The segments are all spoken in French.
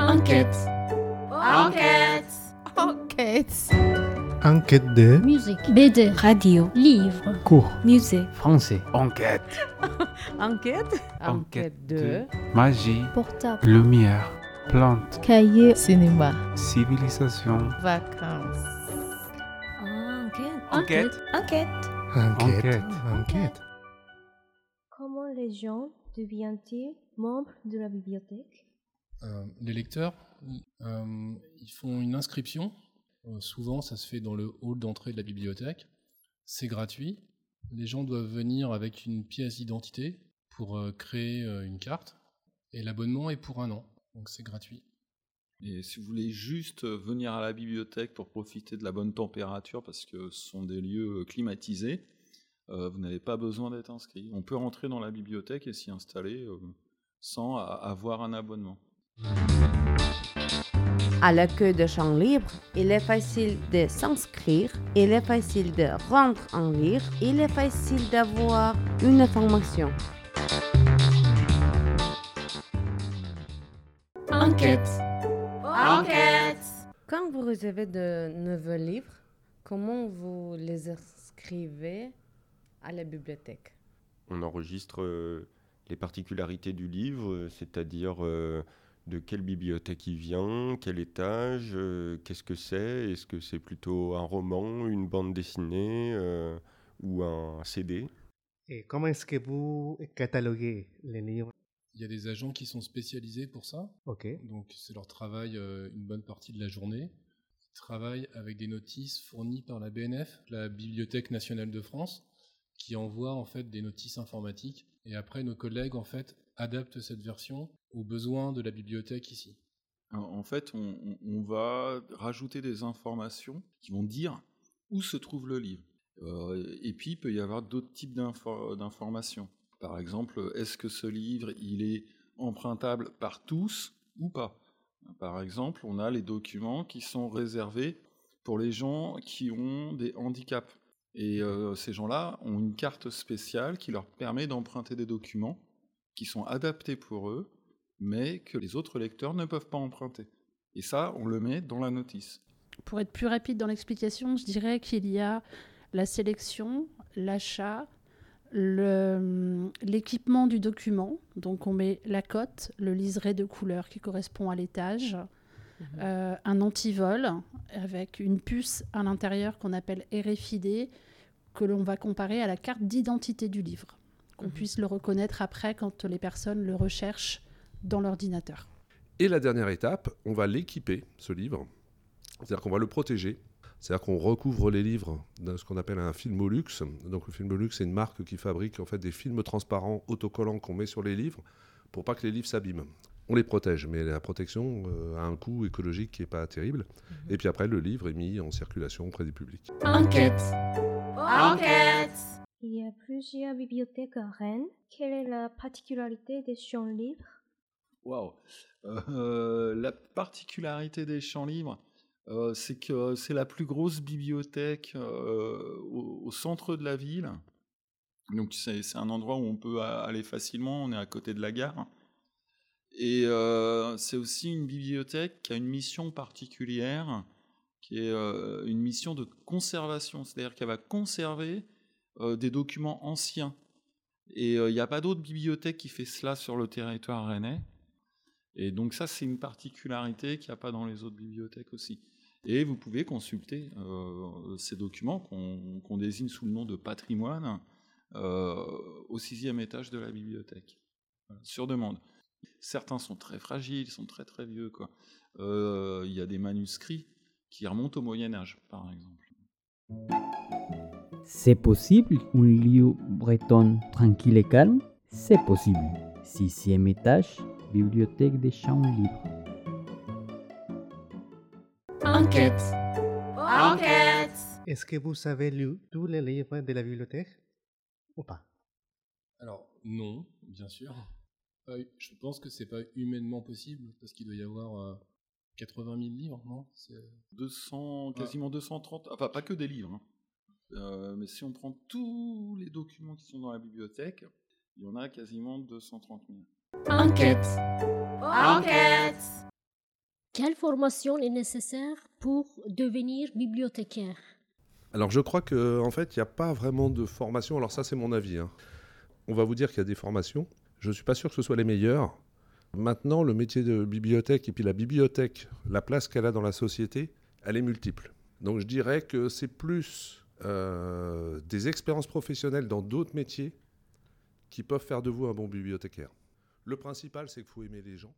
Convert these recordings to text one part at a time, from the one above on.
Enquête. Enquête. Enquête. Enquête de Musique, BD, Radio, livre, cours. musée, Français. Enquête. Enquête? Enquête de. Magie. portable, Lumière. Plante. cahier, Cinéma. Civilisation. Vacances. enquête, Enquête. enquête. Enquête. Enquête. Enquête. Comment les gens deviennent-ils membres de la bibliothèque? Les lecteurs, euh, ils font une inscription. Euh, souvent, ça se fait dans le hall d'entrée de la bibliothèque. C'est gratuit. Les gens doivent venir avec une pièce d'identité pour euh, créer euh, une carte. Et l'abonnement est pour un an. Donc c'est gratuit. Et si vous voulez juste euh, venir à la bibliothèque pour profiter de la bonne température, parce que ce sont des lieux euh, climatisés, euh, vous n'avez pas besoin d'être inscrit. On peut rentrer dans la bibliothèque et s'y installer euh, sans avoir un abonnement. À l'accueil de champs libres, il est facile de s'inscrire, il est facile de rentrer en lire, il est facile d'avoir une information. Enquête. Enquête. Quand vous recevez de nouveaux livres, comment vous les inscrivez à la bibliothèque? On enregistre euh, les particularités du livre, euh, c'est-à-dire euh, de quelle bibliothèque il vient, quel étage, euh, qu'est-ce que c'est, est-ce que c'est plutôt un roman, une bande dessinée euh, ou un CD. Et comment est-ce que vous cataloguez les livres? Il y a des agents qui sont spécialisés pour ça. Ok. Donc c'est leur travail euh, une bonne partie de la journée. Ils travaillent avec des notices fournies par la BNF, la Bibliothèque nationale de France, qui envoie en fait des notices informatiques. Et après, nos collègues en fait adaptent cette version aux besoins de la bibliothèque ici. En fait, on, va rajouter des informations qui vont dire où se trouve le livre. Euh, et puis, il peut y avoir d'autres types d'info- d'informations. Par exemple, est-ce que ce livre, il est empruntable par tous ou pas? Par exemple, on a les documents qui sont réservés pour les gens qui ont des handicaps. Et euh, ces gens-là ont une carte spéciale qui leur permet d'emprunter des documents qui sont adaptés pour eux, mais que les autres lecteurs ne peuvent pas emprunter. Et ça, on le met dans la notice. Pour être plus rapide dans l'explication, je dirais qu'il y a la sélection, l'achat, le- l'équipement du document. Donc on met la cote, le liseré de couleur qui correspond à l'étage, euh, un antivol avec une puce à l'intérieur qu'on appelle RFID, que l'on va comparer à la carte d'identité du livre, qu'on Mhm. puisse le reconnaître après quand les personnes le recherchent dans l'ordinateur. Et la dernière étape, on va l'équiper, ce livre. C'est-à-dire qu'on va le protéger. C'est-à-dire qu'on recouvre les livres de ce qu'on appelle un Filmolux. Donc le Filmolux, c'est une marque qui fabrique en fait des films transparents autocollants qu'on met sur les livres pour pas que les livres s'abîment. On les protège, mais la protection euh, a un coût écologique qui n'est pas terrible. Et puis après, le livre est mis en circulation auprès du public. Enquête. Enquête. Il y a plusieurs bibliothèques à Rennes. Quelle est la particularité des champs libres? Waouh Euh, La particularité des champs libres, euh, c'est que c'est la plus grosse bibliothèque euh, au, centre de la ville. Donc c'est un endroit où on peut aller facilement, on est à côté de la gare. Et c'est aussi une bibliothèque qui a une mission particulière, qui est une mission de conservation, c'est-à-dire qu'elle va conserver des documents anciens. Et euh, il n'y a pas d'autre bibliothèque qui fait cela sur le territoire rennais. Et donc ça, c'est une particularité qu'il n'y a pas dans les autres bibliothèques aussi. Et vous pouvez consulter euh, ces documents qu'on désigne sous le nom de patrimoine euh, au sixième étage de la bibliothèque, sur demande. Certains sont très fragiles, sont très très vieux. Euh, Il y a des manuscrits qui remontent au Moyen Âge, par exemple. C'est possible? Un lieu breton tranquille et calme? C'est possible. Sixième étage, bibliothèque des champs libres. Enquête. Enquête. Est-ce que vous avez lu tous les livres de la bibliothèque? Ou pas? Alors non, bien sûr. Euh, je pense que c'est pas humainement possible parce qu'il doit y avoir euh, 80 000 livres, non? C'est- 200, quasiment 230, enfin pas que des livres, hein. Euh, mais si on prend tous les documents qui sont dans la bibliothèque, il y en a quasiment 230 000. Enquête. Enquête. Quelle formation est nécessaire pour devenir bibliothécaire? Alors je crois qu'en en fait, il n'y a pas vraiment de formation. Alors ça, c'est mon avis. hein. On va vous dire qu'il y a des formations. Je ne suis pas sûr que ce soit les meilleures. Maintenant, le métier de bibliothèque et puis la bibliothèque, la place qu'elle a dans la société, elle est multiple. Donc je dirais que c'est plus euh, des expériences professionnelles dans d'autres métiers qui peuvent faire de vous un bon bibliothécaire. Le principal, c'est qu'il faut aimer les gens.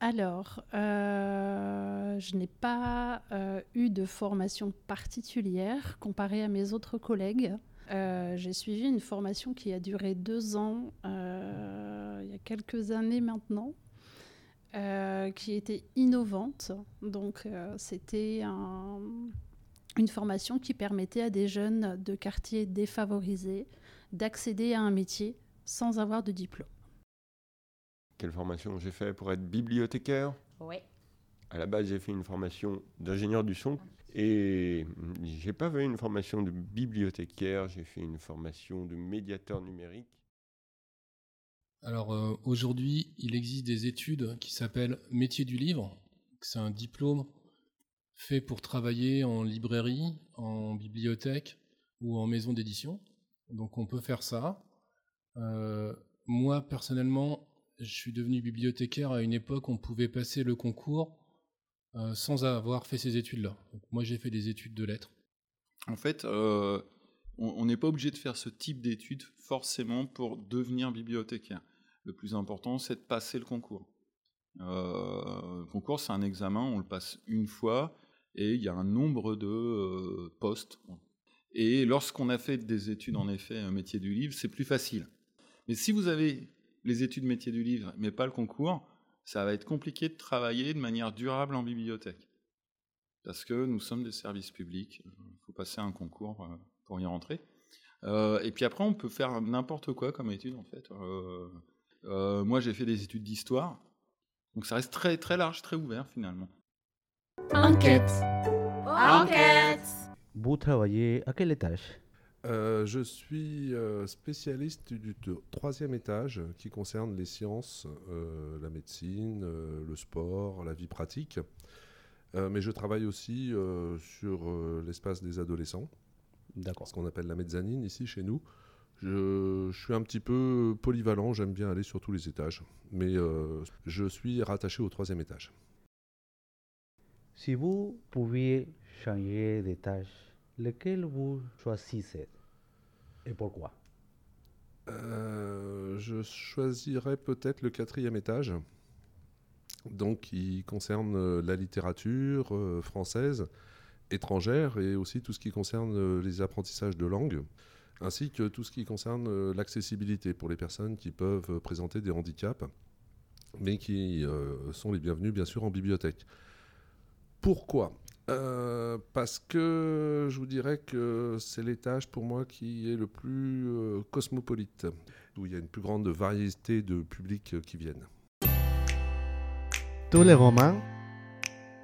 Alors, euh, je n'ai pas euh, eu de formation particulière comparée à mes autres collègues. J'ai suivi une formation qui a duré deux ans, il y a quelques années maintenant, qui était innovante. Donc, c'était un- une formation qui permettait à des jeunes de quartiers défavorisés d'accéder à un métier sans avoir de diplôme. Quelle formation j'ai fait pour être bibliothécaire? Oui. À la base, j'ai fait une formation d'ingénieur du son et j'ai pas fait une formation de bibliothécaire, j'ai fait une formation de médiateur numérique. Alors euh, aujourd'hui, il existe des études qui s'appellent métier du livre. C'est un diplôme fait pour travailler en librairie, en bibliothèque ou en maison d'édition. Donc on peut faire ça. Euh, moi personnellement, je suis devenu bibliothécaire à une époque où on pouvait passer le concours euh, sans avoir fait ces études-là. Moi j'ai fait des études de lettres. En fait, euh, on n'est pas obligé de faire ce type d'études forcément pour devenir bibliothécaire. Le plus important, c'est de passer le concours. Le concours, c'est un examen, on le passe une fois, et il y a un nombre de euh, postes. Et lorsqu'on a fait des études, en effet, un métier du livre, c'est plus facile. Mais si vous avez les études métier du livre, mais pas le concours, ça va être compliqué de travailler de manière durable en bibliothèque. Parce que nous sommes des services publics, il faut passer un concours euh, pour y rentrer. Euh, et puis après, on peut faire n'importe quoi comme étude, en fait. Moi, j'ai fait des études d'histoire, donc ça reste très, très large, très ouvert, finalement. Enquête. Enquête. Vous travaillez à quel étage? Euh, je suis euh, spécialiste du troisième étage qui concerne les sciences, euh, la médecine, euh, le sport, la vie pratique. Euh, mais je travaille aussi euh, sur euh, l'espace des adolescents. D'accord. Ce qu'on appelle la mezzanine ici chez nous. Je, je suis un petit peu polyvalent, j'aime bien aller sur tous les étages. Mais euh, je suis rattaché au troisième étage. Si vous pouviez changer d'étage, lequel vous choisissez et pourquoi? Euh, je choisirais peut-être le quatrième étage, donc qui concerne euh, la littérature euh, française, étrangère, et aussi tout ce qui concerne les apprentissages de langue, ainsi que tout ce qui concerne l'accessibilité pour les personnes qui peuvent présenter des handicaps, mais qui sont les bienvenus bien sûr en bibliothèque. Pourquoi? Euh, Parce que je vous dirais que c'est l'étage pour moi qui est le plus euh, cosmopolite, où il y a une plus grande variété de publics euh, qui viennent. Tous les romans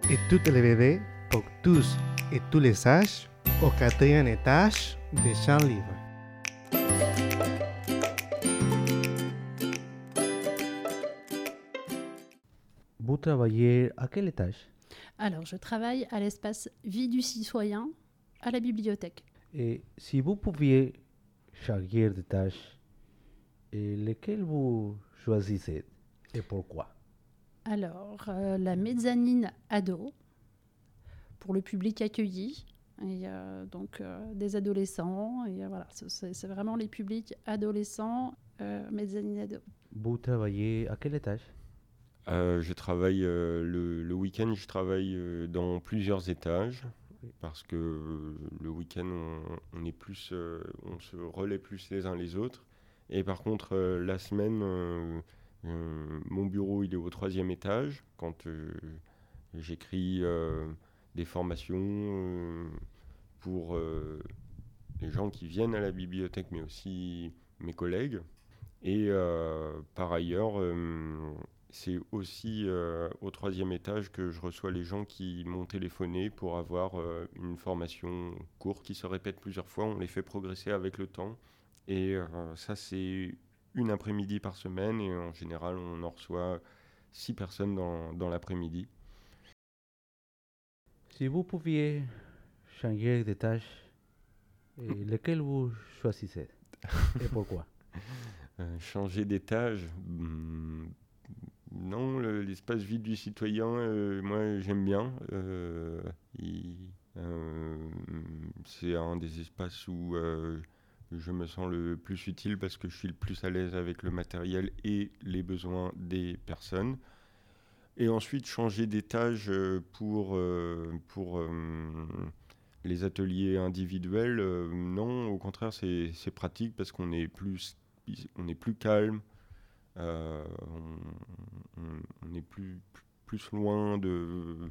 et toutes les BD pour tous et tous les âges au quatrième étage des champs libres. Vous travaillez à quel étage? Alors, je travaille à l'espace Vie du citoyen à la bibliothèque. Et si vous pouviez changer d'étage, et lequel vous choisissez et pourquoi? Alors, euh, la mezzanine ado pour le public accueilli. Et euh, donc euh, des adolescents. Et euh, voilà, c'est- vraiment les publics adolescents, mezzanine ado. Vous travaillez à quel étage? Euh, je travaille euh, le, week-end, je travaille euh, dans plusieurs étages parce que le week-end on, est plus, on se relaie plus les uns les autres. Et par contre la semaine, mon bureau il est au troisième étage quand j'écris des formations pour les gens qui viennent à la bibliothèque, mais aussi mes collègues. Et par ailleurs, c'est aussi euh, au troisième étage que je reçois les gens qui m'ont téléphoné pour avoir euh, une formation courte qui se répète plusieurs fois. On les fait progresser avec le temps. Et euh, ça, c'est une après-midi par semaine. Et en général, on en reçoit six personnes dans, dans l'après-midi. Si vous pouviez changer de tâche, lequel vous choisissez et pourquoi? Changer d'étage hmm, Non, le- l'espace vide du citoyen, euh, moi j'aime bien. Euh, euh, c'est un des espaces où je me sens le plus utile parce que je suis le plus à l'aise avec le matériel et les besoins des personnes. Et ensuite, changer d'étage pour, pour les ateliers individuels, non, au contraire, c'est pratique parce qu'on est plus, on est plus calme, on, on- est plus, plus loin de,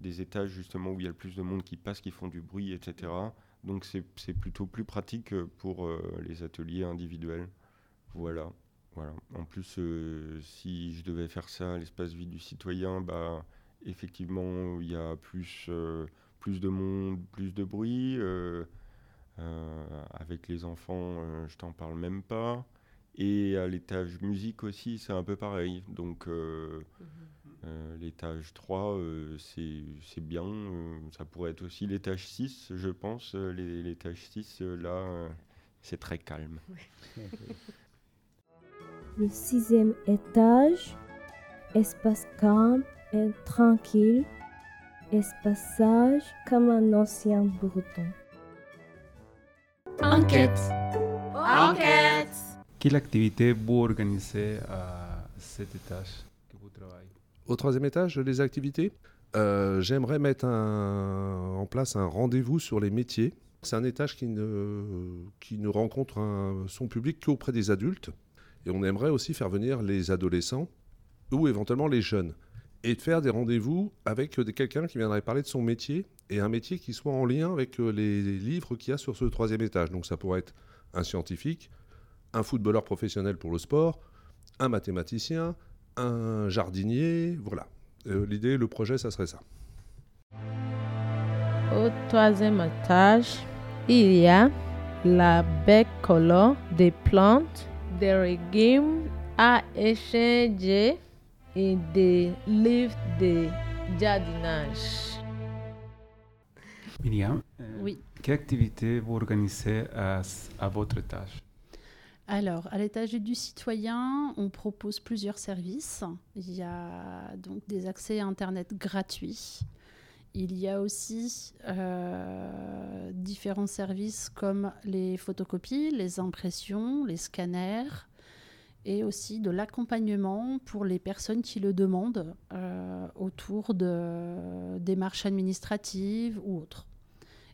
des étages justement où il y a le plus de monde qui passe, qui font du bruit, etc. Donc c'est plutôt plus pratique pour euh, les ateliers individuels. Voilà. En plus, euh, si je devais faire ça à l'espace vide du citoyen, bah, effectivement, il y a plus, euh, de monde, plus de bruit. euh, euh, avec les enfants, euh, je t'en parle même pas. Et à l'étage musique aussi, c'est un peu pareil. Donc, euh, euh, l'étage 3, euh, c'est c'est bien. euh, ça pourrait être aussi l'étage 6, je pense. Euh, L'étage 6, euh, là, euh, c'est très calme. Le sixième étage, espace calme et tranquille, espace sage comme un ancien breton. Enquête. Enquête. Quelle activité vous organisez à cet étage que vous travaillez? Au troisième étage, les activités? Euh, J'aimerais mettre en place un rendez-vous sur les métiers. C'est un étage qui ne, qui ne rencontre son public qu'auprès des adultes. Et on aimerait aussi faire venir les adolescents ou éventuellement les jeunes. Et de faire des rendez-vous avec euh, quelqu'un qui viendrait parler de son métier et un métier qui soit en lien avec euh, les livres qu'il y a sur ce troisième étage. Donc ça pourrait être un scientifique, un footballeur professionnel pour le sport, un mathématicien, un jardinier, voilà. Euh, L'idée, le projet, ça serait ça. Au troisième étage, il y a la baie color des plantes, des légumes à échanger et des livres de jardinage. Myriam, euh, Oui. quelle activité vous organisez à, à votre étage? Alors, à l'étage du citoyen, on propose plusieurs services. Il y a donc des accès à Internet gratuits. Il y a aussi euh, différents services comme les photocopies, les impressions, les scanners et aussi de l'accompagnement pour les personnes qui le demandent euh, autour de démarches administratives ou autres.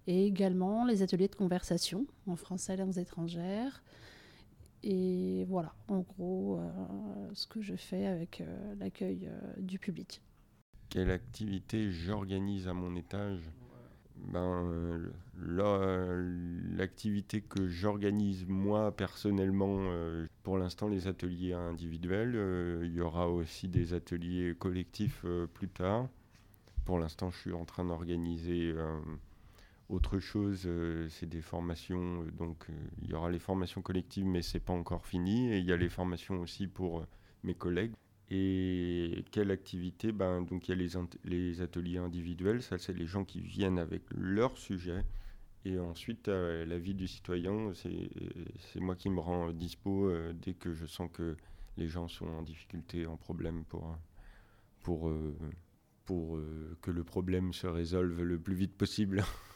Et également les ateliers de conversation en français langues étrangères. Et voilà, en gros, euh, ce que je fais avec euh, l'accueil euh, du public. Quelle activité j'organise à mon étage? Ben, l'activité que j'organise moi personnellement, euh, pour l'instant les ateliers individuels, euh, il y aura aussi des ateliers collectifs euh, plus tard. Pour l'instant, je suis en train d'organiser euh, autre chose, euh, c'est des formations, euh, donc euh, il y aura les formations collectives, mais c'est pas encore fini, et il y a les formations aussi pour mes collègues. Et quelle activité? Ben, Donc il y a les, ateliers individuels, ça c'est les gens qui viennent avec leur sujet. Et ensuite, euh, la vie du citoyen, c'est moi qui me rends dispo dès que je sens que les gens sont en difficulté, en problème pour, que le problème se résolve le plus vite possible.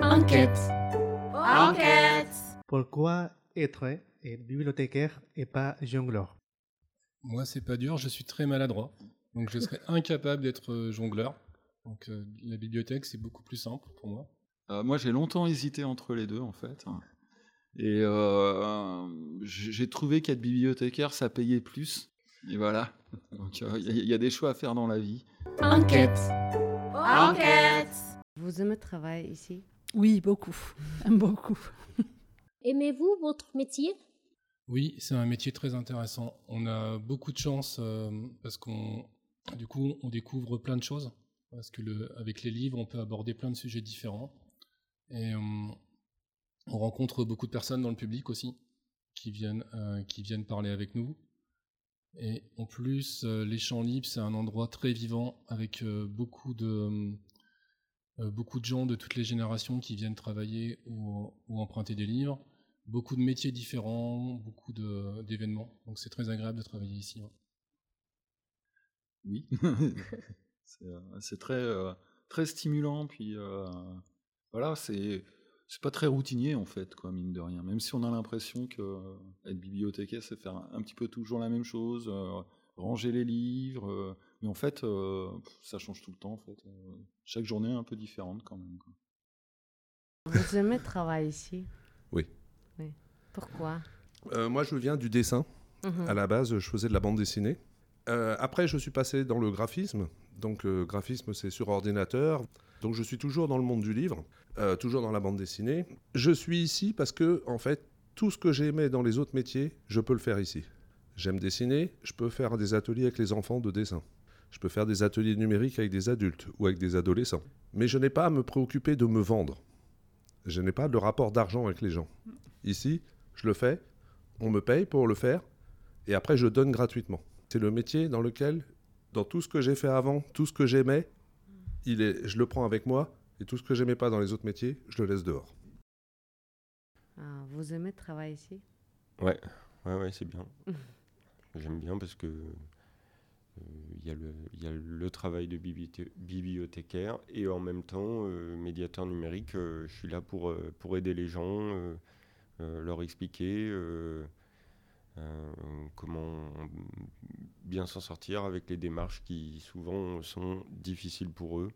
Enquête. Enquête. Pourquoi être bibliothécaire et pas jongleur? Moi, c'est pas dur, je suis très maladroit. Donc, je serais incapable d'être euh, jongleur. Donc, euh, la bibliothèque, c'est beaucoup plus simple pour moi. Euh, moi, j'ai longtemps hésité entre les deux, en fait. Et euh, j'ai trouvé qu'être bibliothécaire, ça payait plus. Et voilà. Donc, euh, il y, a- il y a des choix à faire dans la vie. Enquête. Enquête. Vous aimez travailler ici? Oui, beaucoup. beaucoup. Aimez-vous votre métier? Oui, c'est un métier très intéressant. On a beaucoup de chance euh, parce qu'on, du coup, on découvre plein de choses. Parce que le, avec les livres, on peut aborder plein de sujets différents. Et euh, on rencontre beaucoup de personnes dans le public aussi qui viennent, euh, qui viennent parler avec nous. Et en plus, euh, les champs libres, c'est un endroit très vivant avec euh, beaucoup de euh, beaucoup de gens de toutes les générations qui viennent travailler ou, emprunter des livres, beaucoup de métiers différents, beaucoup d'événements. Donc c'est très agréable de travailler ici. ouais. Oui. c'est euh, euh, très stimulant. Puis euh, voilà, c'est pas très routinier en fait, quoi, mine de rien. Même si on a l'impression que euh, être bibliothécaire, c'est faire un, petit peu toujours la même chose, euh, ranger les livres. Mais en fait, euh, ça change tout le temps. En fait, Euh, chaque journée est un peu différente quand même. quoi. Vous aimez travailler ici? Oui. Oui. Pourquoi? Euh, moi, je viens du dessin. Mhm. À la base, je faisais de la bande dessinée. Euh, après, je suis passé dans le graphisme. Donc, euh, graphisme, c'est sur ordinateur. Donc, je suis toujours dans le monde du livre, euh, toujours dans la bande dessinée. Je suis ici parce que, en fait, tout ce que j'aimais dans les autres métiers, je peux le faire ici. J'aime dessiner, je peux faire des ateliers avec les enfants de dessin. Je peux faire des ateliers numériques avec des adultes ou avec des adolescents. Mais je n'ai pas à me préoccuper de me vendre. Je n'ai pas de rapport d'argent avec les gens. Ici, je le fais, on me paye pour le faire, et après je donne gratuitement. C'est le métier dans lequel, dans tout ce que j'ai fait avant, tout ce que j'aimais, il est, je le prends avec moi, et tout ce que j'aimais pas dans les autres métiers, je le laisse dehors. Ah, Vous aimez travailler ici? Ouais, ouais, ouais, c'est bien. J'aime bien parce que euh, il y, a le- il y a le travail de bibliothé- bibliothécaire et en même temps, euh, médiateur numérique, euh, je suis là pour, euh, pour aider les gens, euh, euh, leur expliquer euh, euh, comment bien s'en sortir avec les démarches qui souvent sont difficiles pour eux.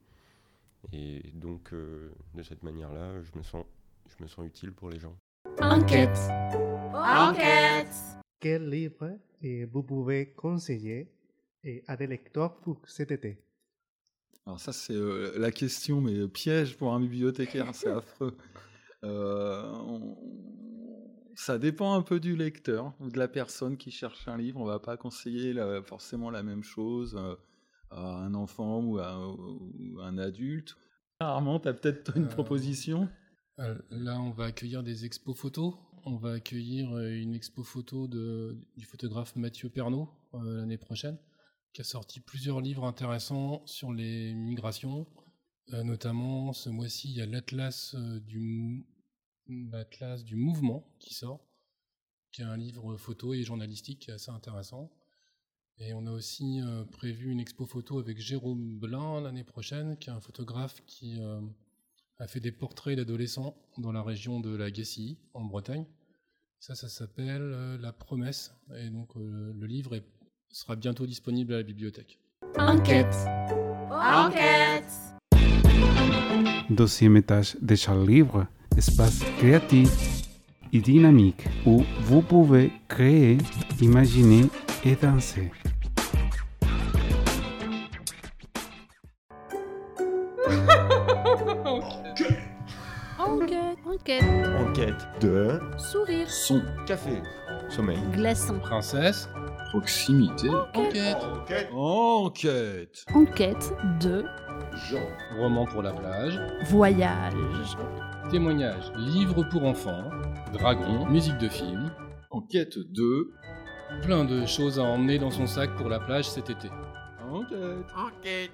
Et donc, euh, de cette manière-là, je me sens, je me sens utile pour les gens. Enquête. Enquête. Quel livre vous pouvez conseiller eh, à des lecteurs pour cet été Alors ça, c'est euh, la question, mais piège pour un bibliothécaire, c'est affreux. Euh, on- Ça dépend un peu du lecteur ou de la personne qui cherche un livre. On va pas conseiller la- forcément la même chose euh, à un enfant ou à, ou à un adulte. Armand, tu as peut-être une Euh, proposition? Euh, Là, on va accueillir des expos photos. On va accueillir euh, une expo photo de, du photographe Mathieu Pernaud euh, l'année prochaine, qui a sorti plusieurs livres intéressants sur les migrations. Euh, notamment, ce mois-ci, il y a l'Atlas euh, l'Atlas du mouvement qui sort, qui est un livre photo et journalistique assez intéressant. Et on a aussi euh, prévu une expo photo avec Jérôme Blin l'année prochaine, qui est un photographe qui a fait des portraits d'adolescents dans la région de la Gacilly, en Bretagne. Ça, ça s'appelle La Promesse. Et donc, le livre est- sera bientôt disponible à la bibliothèque. Enquête. Enquête. Deuxième étage de chaque livre, espace créatif et dynamique où vous pouvez créer, imaginer et danser. Enquête, enquête. Enquête de Sourire. Son. Café. Sommeil. Glaçon. Princesse. Proximité. Enquête. Enquête. Enquête de Roman pour la plage. voyage. Témoignage. Livre pour enfants. Dragon. Musique de film. Enquête de Plein de choses à emmener dans son sac pour la plage cet été. Enquête. Enquête.